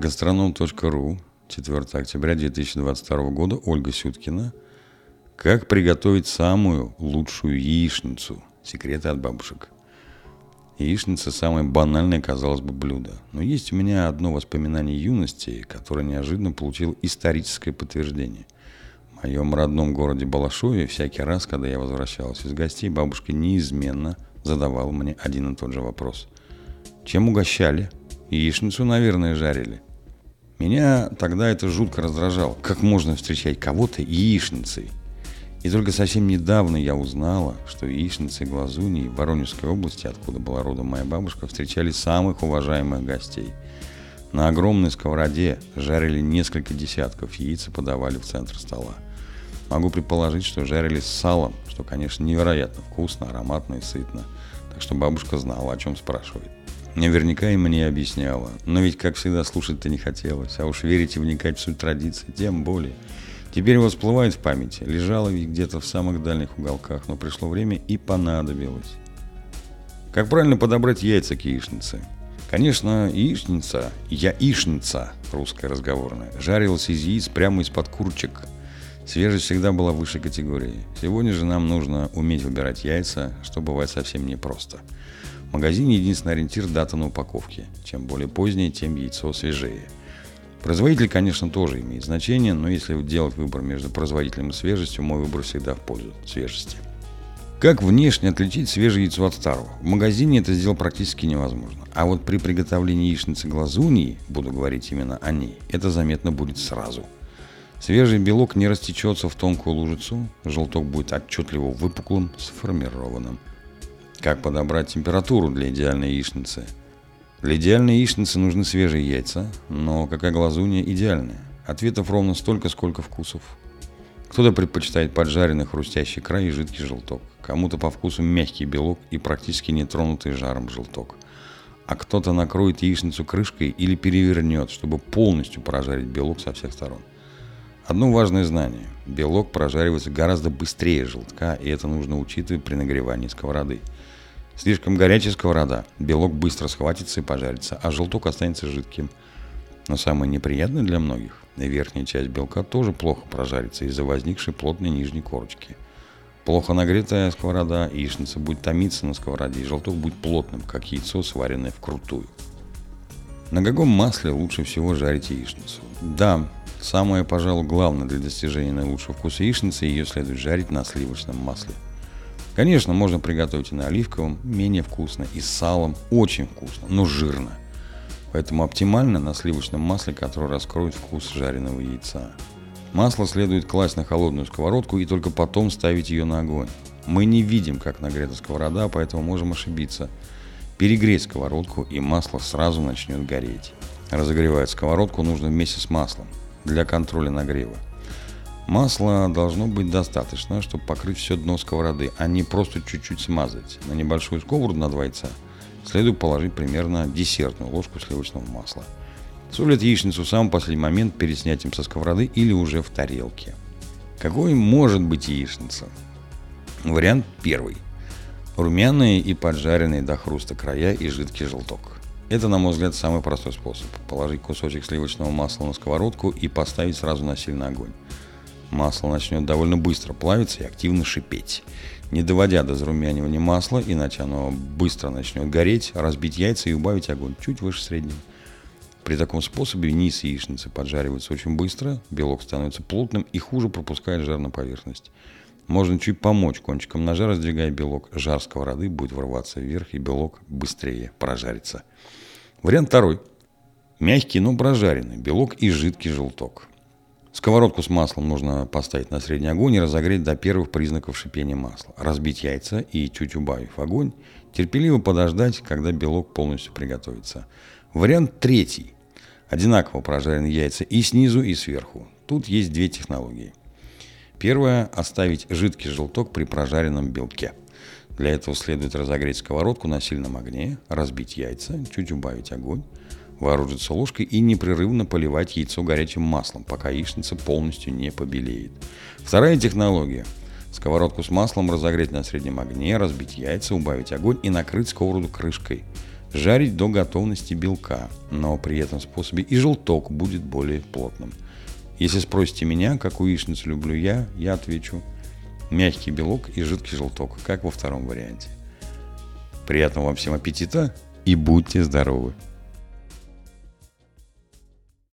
Гастроном.ру, 4 октября 2022 года, Ольга Сюткина. Как приготовить самую лучшую яичницу? Секреты от бабушек. Яичница – самое банальное, казалось бы, блюдо. Но есть у меня одно воспоминание юности, которое неожиданно получило историческое подтверждение. В моем родном городе Балашове всякий раз, когда я возвращался из гостей, бабушка неизменно задавала мне один и тот же вопрос. Чем угощали? Яичницу, наверное, жарили. Меня тогда это жутко раздражало. Как можно встречать кого-то яичницей? И только совсем недавно я узнала, что яичницы глазуни в Воронежской области, откуда была родом моя бабушка, встречали самых уважаемых гостей. На огромной сковороде жарили несколько десятков яиц и подавали в центр стола. Могу предположить, что жарили с салом, что, конечно, невероятно вкусно, ароматно и сытно. Так что бабушка знала, о чем спрашивает. Наверняка и мне объясняла. Но ведь, как всегда, слушать-то не хотелось. А уж верить и вникать в суть традиции, тем более. Теперь вот всплывает в памяти. Лежала ведь где-то в самых дальних уголках, но пришло время и понадобилось. Как правильно подобрать яйца к яичнице? Конечно, яичница, яичница, русская разговорная, жарилась из яиц прямо из-под курчик. Свежесть всегда была высшей категории. Сегодня же нам нужно уметь выбирать яйца, что бывает совсем непросто. В магазине единственный ориентир – дата на упаковке. Чем более позднее, тем яйцо свежее. Производитель, конечно, тоже имеет значение, но если делать выбор между производителем и свежестью, мой выбор всегда в пользу свежести. Как внешне отличить свежее яйцо от старого? В магазине это сделать практически невозможно. А вот при приготовлении яичницы глазуньи, буду говорить именно о ней, это заметно будет сразу. Свежий белок не растечется в тонкую лужицу, желток будет отчетливо выпуклым, сформированным – как подобрать температуру для идеальной яичницы? Для идеальной яичницы нужны свежие яйца, но какая глазунья идеальная? Ответов ровно столько, сколько вкусов. Кто-то предпочитает поджаренный хрустящий край и жидкий желток. Кому-то по вкусу мягкий белок и практически не тронутый жаром желток. А кто-то накроет яичницу крышкой или перевернет, чтобы полностью прожарить белок со всех сторон. Одно важное знание. Белок прожаривается гораздо быстрее желтка, и это нужно учитывать при нагревании сковороды – Слишком горячая сковорода, белок быстро схватится и пожарится, а желток останется жидким. Но самое неприятное для многих, верхняя часть белка тоже плохо прожарится из-за возникшей плотной нижней корочки. Плохо нагретая сковорода, яичница будет томиться на сковороде, и желток будет плотным, как яйцо, сваренное вкрутую. На каком масле лучше всего жарить яичницу? Да, самое, пожалуй, главное для достижения наилучшего вкуса яичницы, ее следует жарить на сливочном масле – Конечно, можно приготовить и на оливковом, менее вкусно, и с салом, очень вкусно, но жирно. Поэтому оптимально на сливочном масле, которое раскроет вкус жареного яйца. Масло следует класть на холодную сковородку и только потом ставить ее на огонь. Мы не видим, как нагрета сковорода, поэтому можем ошибиться. Перегреть сковородку, и масло сразу начнет гореть. Разогревать сковородку нужно вместе с маслом для контроля нагрева. Масла должно быть достаточно, чтобы покрыть все дно сковороды, а не просто чуть-чуть смазать. На небольшую сковороду на два яйца следует положить примерно десертную ложку сливочного масла. Солят яичницу в самый последний момент перед снятием со сковороды или уже в тарелке. Какой может быть яичница? Вариант первый. Румяные и поджаренные до хруста края и жидкий желток. Это, на мой взгляд, самый простой способ. Положить кусочек сливочного масла на сковородку и поставить сразу на сильный огонь масло начнет довольно быстро плавиться и активно шипеть. Не доводя до зарумянивания масла, иначе оно быстро начнет гореть, разбить яйца и убавить огонь чуть выше среднего. При таком способе низ яичницы поджаривается очень быстро, белок становится плотным и хуже пропускает жар на поверхность. Можно чуть помочь кончиком ножа, раздвигая белок. Жар сковороды будет врываться вверх, и белок быстрее прожарится. Вариант второй. Мягкий, но прожаренный. Белок и жидкий желток. Сковородку с маслом нужно поставить на средний огонь и разогреть до первых признаков шипения масла. Разбить яйца и, чуть убавив огонь, терпеливо подождать, когда белок полностью приготовится. Вариант третий. Одинаково прожаренные яйца и снизу, и сверху. Тут есть две технологии. Первая – оставить жидкий желток при прожаренном белке. Для этого следует разогреть сковородку на сильном огне, разбить яйца, чуть убавить огонь, вооружиться ложкой и непрерывно поливать яйцо горячим маслом, пока яичница полностью не побелеет. Вторая технология. Сковородку с маслом разогреть на среднем огне, разбить яйца, убавить огонь и накрыть сковороду крышкой. жарить до готовности белка, но при этом способе и желток будет более плотным. Если спросите меня, какую яичницу люблю я, я отвечу мягкий белок и жидкий желток, как во втором варианте. Приятного вам всем аппетита и будьте здоровы!